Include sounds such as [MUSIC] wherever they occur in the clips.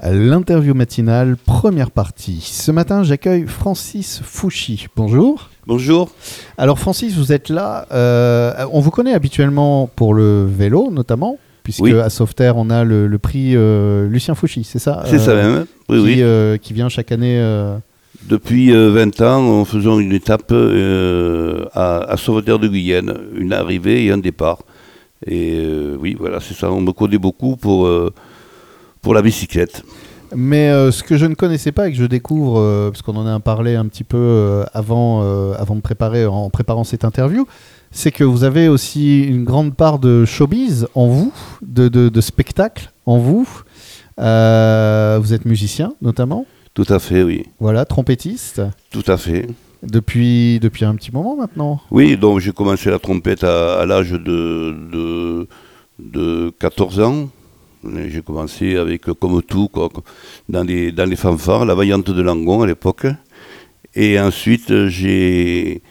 L'interview matinale, première partie. Ce matin, j'accueille Francis Fouchy. Bonjour. Bonjour. Alors Francis, vous êtes là. euh, on vous connaît habituellement pour le vélo, notamment, puisque Oui. à Sauveterre, on a le, le prix euh, Lucien Fouchy, c'est ça C'est Euh, ça même. Oui, qui, oui. euh, qui vient chaque année. euh, Depuis euh, 20 ans, en faisant une étape euh, à, à Sauveterre de Guyenne, une arrivée et un départ. Et euh, oui, voilà, c'est ça. On me connaît beaucoup pour, euh, pour la bicyclette. Mais euh, ce que je ne connaissais pas et que je découvre, euh, parce qu'on en a parlé un petit peu euh, avant, avant de préparer, en préparant cette interview, c'est que vous avez aussi une grande part de showbiz en vous, de, de, de spectacle en vous. Vous êtes musicien notamment, Tout à fait, oui. voilà, trompettiste, Tout à fait. depuis, depuis un petit moment maintenant. Oui, donc j'ai commencé la trompette à, à l'âge de, de, de 14 ans. J'ai commencé avec, euh, comme tout, quoi, dans, les, dans les fanfares, la vaillante de Langon à l'époque. Et ensuite, euh, j'ai,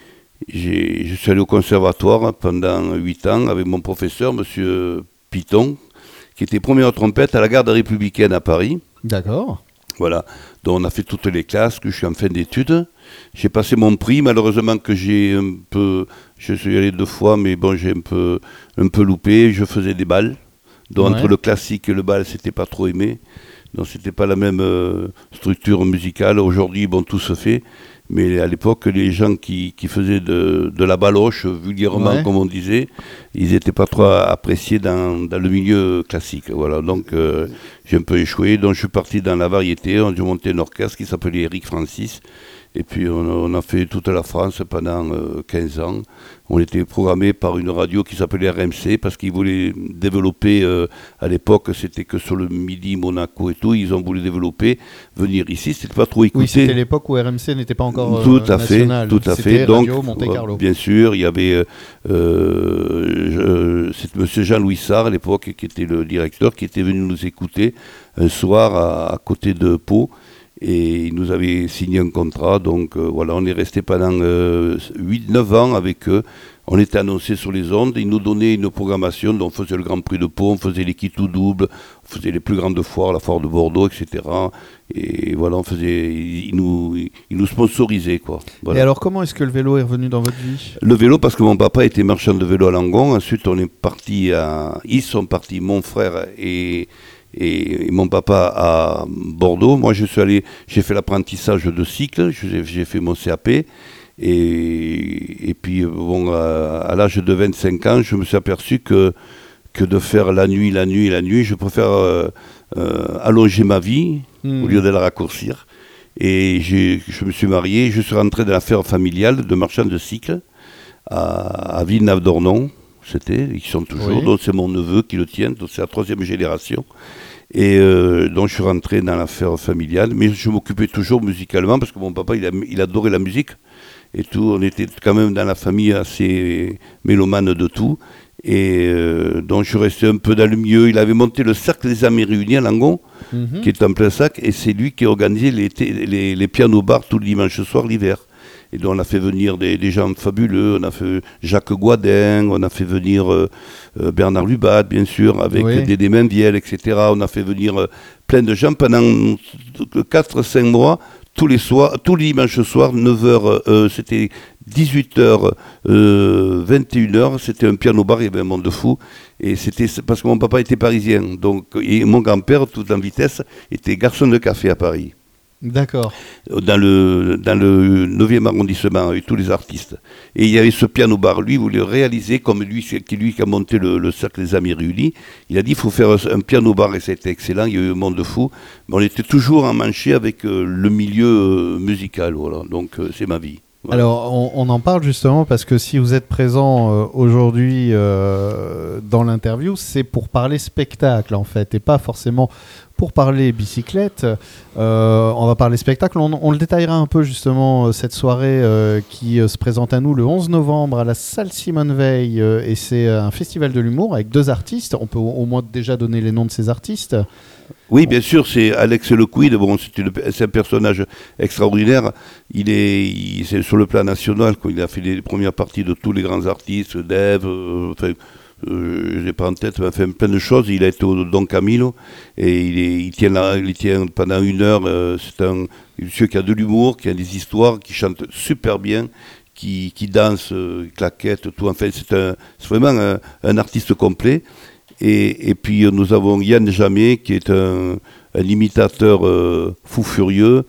j'ai, je suis allé au conservatoire pendant 8 ans avec mon professeur, monsieur Piton, qui était premier en trompette à la garde républicaine à Paris. D'accord. Voilà, donc on a fait toutes les classes, que je suis en fin d'études. J'ai passé mon prix, malheureusement que j'ai un peu, je suis allé deux fois, mais bon, j'ai un peu, un peu loupé. Je faisais des balles, donc Ouais. entre le classique et le bal, c'était pas trop aimé. Donc c'était pas la même euh, structure musicale. Aujourd'hui, bon, tout se fait. Mais à l'époque, les gens qui, qui faisaient de, de la baloche, vulgairement Ouais. comme on disait, ils n'étaient pas trop appréciés dans, dans le milieu classique. Voilà, donc euh, j'ai un peu échoué. Donc je suis parti dans la variété. A monté un orchestre qui s'appelait Eric Francis. Et puis on a, on a fait toute la France pendant euh, 15 ans. On était programmé par une radio qui s'appelait RMC parce qu'ils voulaient développer, euh, à l'époque c'était que sur le Midi, Monaco et tout, ils ont voulu développer, venir ici, c'était pas trop écouté. Oui, c'était l'époque où RMC n'était pas encore euh, Tout à fait, national. tout à fait. Donc, Radio euh, bien sûr, il y avait euh, euh, je- Monsieur Jean-Louis Sarr à l'époque qui était le directeur, qui était venu nous écouter un soir à, à côté de Pau. Et il nous avait signé un contrat, donc euh, voilà, on est resté pendant 8-9 ans avec eux. On était annoncé sur les ondes, ils nous donnaient une programmation, donc on faisait le Grand Prix de Pau, on faisait les tout double, on faisait les plus grandes foires, la foire de Bordeaux, etc. Et voilà, on faisait, ils nous, ils nous sponsorisaient, quoi. Voilà. Et alors, comment est-ce que le vélo est revenu dans votre vie? Le vélo, parce que mon papa était marchand de vélo à Langon. Ensuite, on est parti à. Ils sont partis, mon frère et, et, et mon papa à Bordeaux. Moi, je suis allé. J'ai fait l'apprentissage de cycle. J'ai fait mon CAP. Et, et puis, bon, à, à l'âge de 25 ans, je me suis aperçu que, que de faire la nuit, la nuit, la nuit, je préfère euh, euh, allonger ma vie Hmm. au lieu de la raccourcir. Et je me suis marié, je suis rentré dans l'affaire familiale de marchand de cycle à, à Villeneuve-d'Ornon, c'était, ils sont toujours, Oui. donc c'est mon neveu qui le tient, donc c'est la troisième génération. Et euh, donc je suis rentré dans l'affaire familiale, mais je m'occupais toujours musicalement parce que mon papa il, adorait la musique et tout. On était quand même dans la famille assez mélomane de tout. Et euh, donc je suis resté un peu dans le milieu. Il avait monté le Cercle des Amis Réunis à Langon, Mhm. qui est en plein sac, et c'est lui qui organisait les, les, les pianos-bars tout le dimanche soir l'hiver. Et donc on a fait venir des, des gens fabuleux, on a fait Jacques Guadin, on a fait venir euh, euh, Bernard Lubat, bien sûr, avec Oui. Dédé Mainviel, etc. On a fait venir euh, plein de gens pendant 4-5 mois, tous les soirs, tous les dimanches soirs, 9h, c'était 18h, 21h, c'était un piano-bar, il y avait un monde de fou. Et c'était parce que mon papa était parisien, donc, et mon grand-père, tout en vitesse, était garçon de café à Paris D'accord. dans le, dans le 9e arrondissement avec tous les artistes. Et il y avait ce piano-bar, lui, voulait réaliser, comme lui, qui lui a monté le, le Cercle des Amis Réunis, il a dit il faut faire un, piano-bar et c'était excellent, il y a eu un monde de fou. Mais on était toujours en manché avec euh, le milieu euh, musical, voilà. Donc euh, c'est ma vie. Alors, on, en parle justement parce que si vous êtes présent euh, aujourd'hui euh, dans l'interview, c'est pour parler spectacle en fait, et pas forcément pour parler bicyclette. Euh, on va parler spectacle. On, le détaillera un peu justement cette soirée qui se présente à nous le 11 novembre à la salle Simone Veil, et c'est un festival de l'humour avec deux artistes. On peut au moins déjà donner les noms de ces artistes. Oui, bien sûr, c'est Alex Le Quid. Bon, c'est c'est un personnage extraordinaire. Il est, c'est sur le plan national. Il a fait les premières parties de tous les grands artistes, Dave, euh, enfin, je n'ai pas en tête, a fait plein de choses. Il a été au Don Camilo et il, tient, il tient pendant une heure. c'est un monsieur qui a de l'humour, qui a des histoires, qui chante super bien, qui, danse, claquette, tout. Fait, c'est vraiment un, artiste complet. Et, et, puis nous avons Yann Jamais, qui est un, un imitateur fou furieux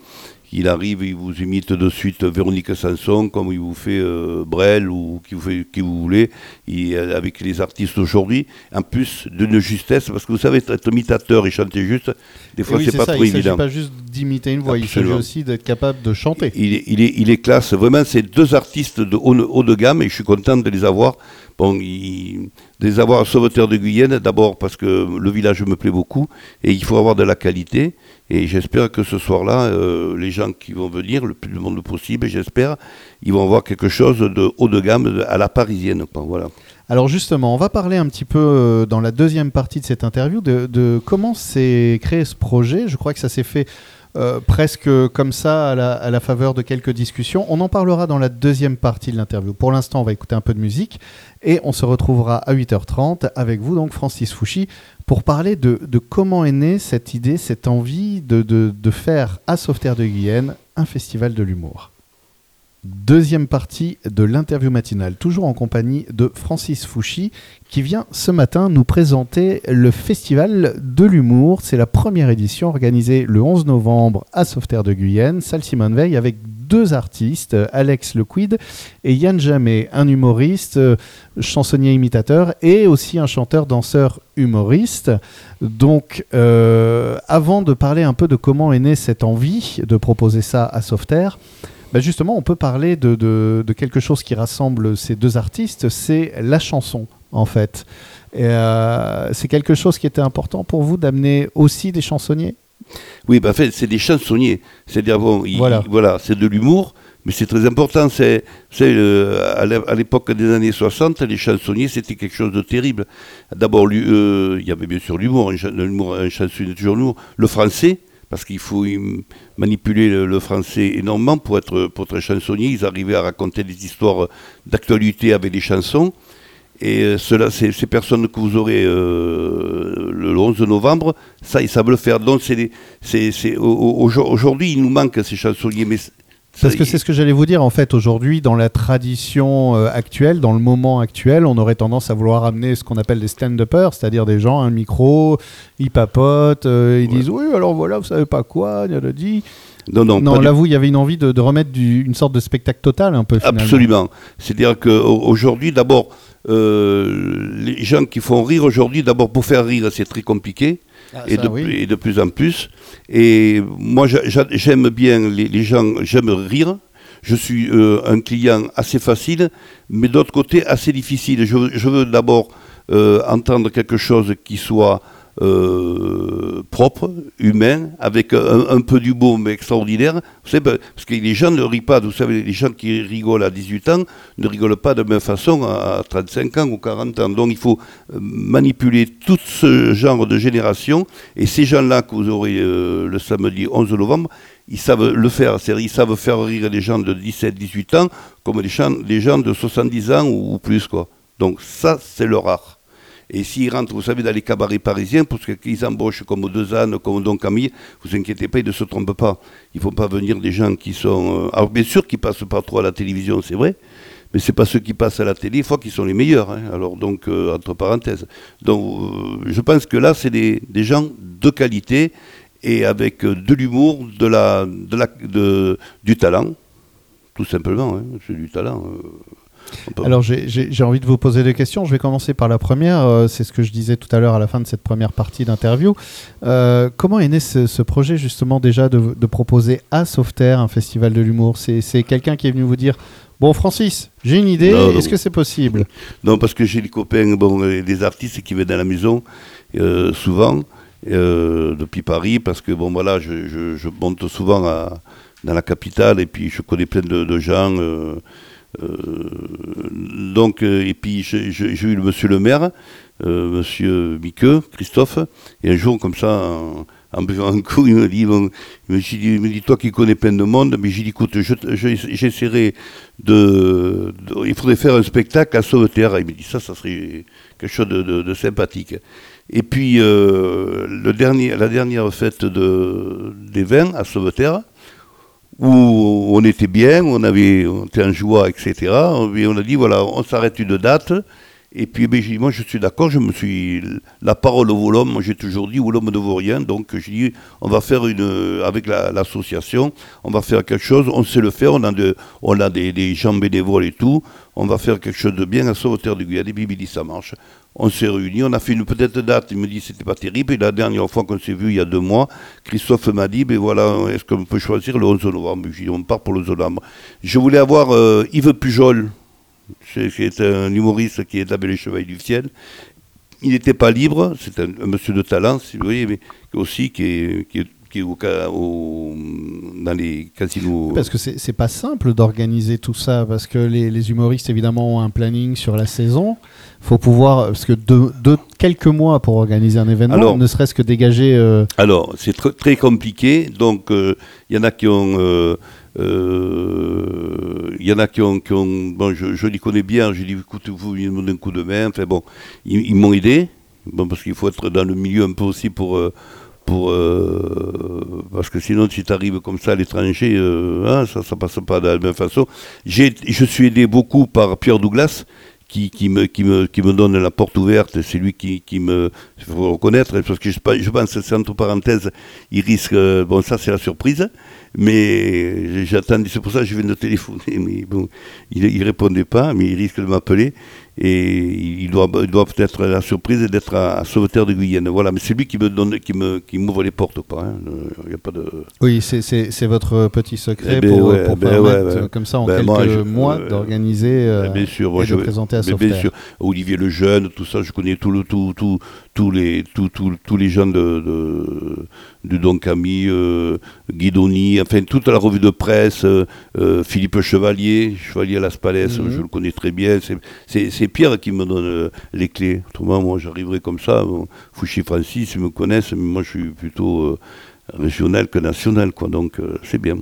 il arrive, il vous imite de suite Véronique Sanson, comme il vous fait euh, Brel ou qui vous fait qui vous voulez, euh, avec les artistes d'aujourd'hui. En plus d'une justesse, parce que vous savez, être imitateur et chanter juste, des fois c'est pas trop évident. Il ne pas juste d'imiter une voix, il s'agit aussi d'être capable de chanter. Il est, il est, il est classe. Vraiment, c'est deux artistes de haut, de gamme et je suis content de les avoir. Bon, de les avoir à Sauveteur de Guyenne, d'abord parce que le village me plaît beaucoup et il faut avoir de la qualité. Et j'espère que ce soir-là, euh, les gens qui vont venir, le plus de monde possible, j'espère, ils vont voir quelque chose de haut de gamme à la parisienne. Voilà. Alors justement, on va parler un petit peu euh, dans la deuxième partie de cette interview de comment s'est créé ce projet. Je crois que ça s'est fait euh, presque comme ça à la, faveur de quelques discussions. On en parlera dans la deuxième partie de l'interview. Pour l'instant, on va écouter un peu de musique et on se retrouvera à 8h30 avec vous, donc Francis Fouchy, pour parler de, comment est née cette idée, cette envie de, de faire à Sauveterre de Guyenne un festival de l'humour. Deuxième partie de l'interview matinale, toujours en compagnie de Francis Fouchy, qui vient ce matin nous présenter le Festival de l'humour. C'est la première édition organisée le 11 novembre à Sauveterre de Guyenne, salle Simone Veil, avec deux artistes, Alex Lequid et Yann Jamet, un humoriste, chansonnier imitateur et aussi un chanteur danseur humoriste. Donc, euh, avant de parler un peu de comment est née cette envie de proposer ça à Sauveterre, bah, justement, on peut parler de, quelque chose qui rassemble ces deux artistes, c'est la chanson, en fait. Euh, c'est quelque chose qui était important pour vous d'amener aussi des chansonniers? Oui, bah, en fait, c'est des chansonniers. C'est-à-dire, bon, voilà, c'est de l'humour, mais c'est très important. C'est, à l'époque des années 60, les chansonniers, c'était quelque chose de terrible. D'abord, euh, il y avait bien sûr l'humour, un, un chansonnier toujours l'humour. Le français, parce qu'il faut manipuler le, français énormément pour être, pour être chansonnier. Ils arrivaient à raconter des histoires d'actualité avec des chansons. Et euh, cela, ces, personnes que vous aurez euh, le 11 novembre, ça, ils savent le faire. Donc, aujourd'hui, il nous manque ces chansonniers. Parce que c'est ce que j'allais vous dire, en fait, aujourd'hui, dans la tradition euh, actuelle, dans le moment actuel, on aurait tendance à vouloir amener ce qu'on appelle des stand-uppers, c'est-à-dire des gens, un micro, ils papotent, euh, ils disent oui, alors voilà, vous savez pas quoi, il a dit. Non, non, non là, vous, il y avait une envie de, remettre une sorte de spectacle total, un peu. Finalement. Absolument. C'est-à-dire qu'aujourd'hui, d'abord, euh, les gens qui font rire aujourd'hui, d'abord pour faire rire, c'est très compliqué. Ah, et, de, et, de, plus en plus. Et moi, j'aime bien les, gens, j'aime rire. Je suis euh, un client assez facile, mais d'autre côté assez difficile. Je, je veux d'abord euh, entendre quelque chose qui soit euh, propre, humain, avec un, peu du beau mais extraordinaire. Vous savez, ben, parce que les gens ne rient pas, vous savez, les gens qui rigolent à 18 ans ne rigolent pas de la même façon à 35 ans ou 40 ans. Donc il faut euh, manipuler tout ce genre de génération, et ces gens-là que vous aurez euh, le samedi 11 novembre, ils savent le faire, ils savent faire rire les gens de 17, 18 ans comme les gens, les gens de 70 ans ou, ou plus. quoi. Donc ça, c'est leur art. Et s'ils rentrent, vous savez, dans les cabarets parisiens, parce qu'ils embauchent comme deux ânes, comme Don Camille, vous inquiétez pas, ils ne se trompent pas. Il ne faut pas venir des gens qui sont... Euh, alors bien sûr qu'ils passent pas trop à la télévision, c'est vrai, mais ce n'est pas ceux qui passent à la télé, il faut qu'ils sont les meilleurs. Hein. Alors donc, euh, entre parenthèses. Donc euh, je pense que là, c'est des, gens de qualité et avec de l'humour, de la, de la, de, du talent, tout simplement. Hein. C'est du talent. Alors j'ai envie de vous poser des questions. Je vais commencer par la première. Euh, c'est ce que je disais tout à l'heure à la fin de cette première partie d'interview. Euh, comment est né ce, projet justement déjà de, proposer à Sauveterre un festival de l'humour? C'est quelqu'un qui est venu vous dire Bon, Francis, j'ai une idée, est-ce que c'est possible? Non, parce que j'ai des copains, bon, des artistes qui viennent à la maison, euh, souvent, depuis Paris, parce que, bon, voilà, je, monte souvent dans la capitale, et puis je connais plein de gens euh, donc, euh, et puis j'ai eu le monsieur le maire, euh, monsieur Miqueux, Christophe, et un jour comme ça, en buvant un coup, il me dit, bon, il me dit, dit, toi qui connais plein de monde, mais j'ai dit, écoute, je- je- j'essaierai de, Il faudrait faire un spectacle à Sauveterre. Il me dit, ça, ça serait quelque chose de, sympathique. Et puis, euh, le dernier, la dernière fête de, des vins à Sauveterre, où on était bien, on, avait, on était en joie, etc. Et on a dit, voilà, on s'arrête une date. Et puis, ben, dit, moi, je suis d'accord, je me suis. La parole au l'homme, j'ai toujours dit, au l'homme ne vaut rien. Donc, j'ai dit, on va faire une. Avec la- l'association, on va faire quelque chose, on sait le faire, on a, on a des, des gens bénévoles et tout. On va faire quelque chose de bien à Sauveterre de Guyane. Et dit, ça marche. On s'est réunis, on a fait une petite date. Il me dit, c'était pas terrible. Et la dernière fois qu'on s'est vu, il y a deux mois, Christophe m'a dit, ben voilà, est-ce qu'on peut choisir le 11 novembre? J'ai dit, on part pour le 11 novembre. Je voulais avoir euh, Yves Pujol, c'est un humoriste qui est appelé les Chevaliers du Ciel. Il n'était pas libre, c'est un, monsieur de talent, si vous voyez, mais aussi qui qui est, qui au, au- dans les casinos. Parce que c'est pas simple d'organiser tout ça, parce que les, les humoristes évidemment ont un planning sur la saison. faut pouvoir, parce que deux- quelques mois pour organiser un événement, Alors- ne serait-ce que dégager. euh, Alors, c'est tr- très compliqué. Donc, euh, il y en a qui ont. euh, euh, Il y en a qui ont. qui ont- bon, je, je les connais bien. J'ai dit, écoute, vous, me donnent un coup de main. Enfin, bon, ils, ils m'ont aidé. Bon, parce qu'il faut être dans le milieu un peu aussi pour. Euh, parce que sinon, si tu arrives comme ça à l'étranger, euh, hein, ça ne passe pas de la même façon. J'ai- Je suis aidé beaucoup par Pierre Douglas. Qui, qui, me, qui, me, qui me donne la porte ouverte, c'est lui qui, qui me. Il faut reconnaître, parce que je, je pense, c'est entre parenthèses, il risque. euh, Bon, ça, c'est la surprise. Mais j'attends, c'est pour ça que je viens de téléphoner. [LAUGHS] Mais bon, il ne répondait pas, mais il risque de m'appeler. Et il doit, il doit peut-être la surprise d'être à, à Sauveterre de Guyenne. Voilà, mais c'est lui qui me donne, qui me, qui m'ouvre les portes, pas. hein. Il y a pas de. Oui, c'est- votre petit secret Eh ben pour, ouais, pour ben permettre, ouais, ouais. comme ça, en Ben quelques moi, je- mois, euh, d'organiser euh, bien sûr, moi, et je de vais- présenter à mais bien Sauveterre. sûr, Olivier Lejeune, tout ça, je connais tout le, tout, tout, tous les, tout, tous les gens de, de, de Don Camille, euh, Guidoni, enfin toute la revue de presse, Philippe Chevalier, Chevalier à Las Palais, Mhm. je le connais très bien. C'est- C'est Pierre qui me donne euh, les clés. Autrement, moi, j'arriverai comme ça. Bon, Fouchi Francis, ils me connaissent, mais moi, je suis plutôt euh, régional que national, quoi. Donc, euh, c'est bien.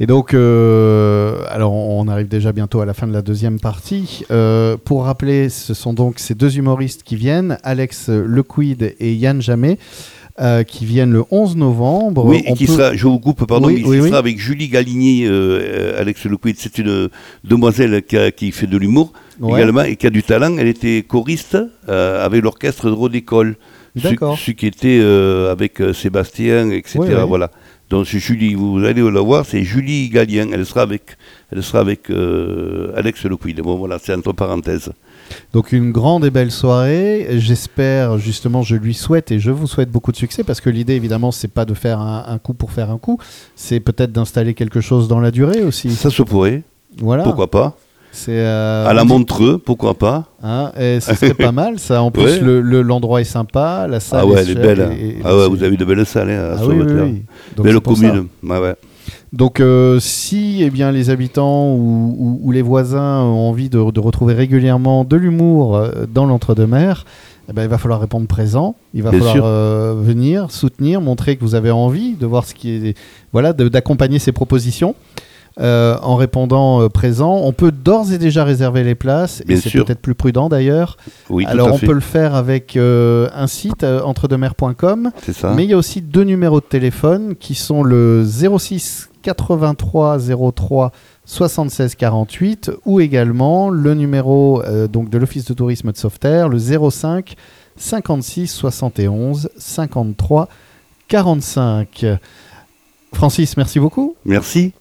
Et donc, alors on arrive déjà bientôt à la fin de la deuxième partie. Pour rappeler, ce sont donc ces deux humoristes qui viennent, Alex Lequid et Yann Jamet, euh, qui viennent le 11 novembre. Oui, et qui peut- sera, je vous coupe, pardon, Oui, mais qui oui, sera avec Julie Galigny, euh, Alex Lequid. C'est une demoiselle qui, a- qui fait de l'humour Ouais. également et qui a du talent. Elle était choriste euh, avec l'orchestre de Rodécole. D'accord. Ce, ce qui était euh, avec Sébastien, etc. Voilà. Donc c'est Julie, vous allez la voir, c'est Julie Gallien. Elle sera avec, elle sera avec euh, Alex Lequid. Bon voilà, c'est entre parenthèses. Donc une grande et belle soirée. J'espère justement, je lui souhaite et je vous souhaite beaucoup de succès parce que l'idée évidemment c'est pas de faire un, un coup pour faire un coup, c'est peut-être d'installer quelque chose dans la durée aussi. Ça se pourrait, Voilà. pourquoi pas. C'est euh, à la Montreux, pourquoi pas. hein, et ce serait pas mal ça. En plus Ouais. le- le- l'endroit est sympa, la salle Ah ouais, est elle est belle. hein. et- et- ah ouais, vous avez de belles salles hein, à Ah oui, oui, oui. Donc, Belle ça. commune. Ouais. Donc, euh, si eh bien, les habitants ou, ou- ou les voisins ont envie de, de retrouver régulièrement de l'humour euh, dans l'entre-deux-mer, eh ben, il va falloir répondre présent. Il va Bien falloir euh, venir, soutenir, montrer que vous avez envie de voir ce qui est. Voilà, d'accompagner ces propositions. Euh, en répondant euh, présent, on peut d'ores et déjà réserver les places, Bien et c'est peut-être plus prudent d'ailleurs. Oui, tout Alors on fait. peut le faire avec euh, un site, entredemers.com, C'est ça. mais il y a aussi deux numéros de téléphone qui sont le 06 83 03 76 48 ou également le numéro donc de l'Office de tourisme de Sauveterre, le 05 56 71 53 45. Francis, merci beaucoup. Merci.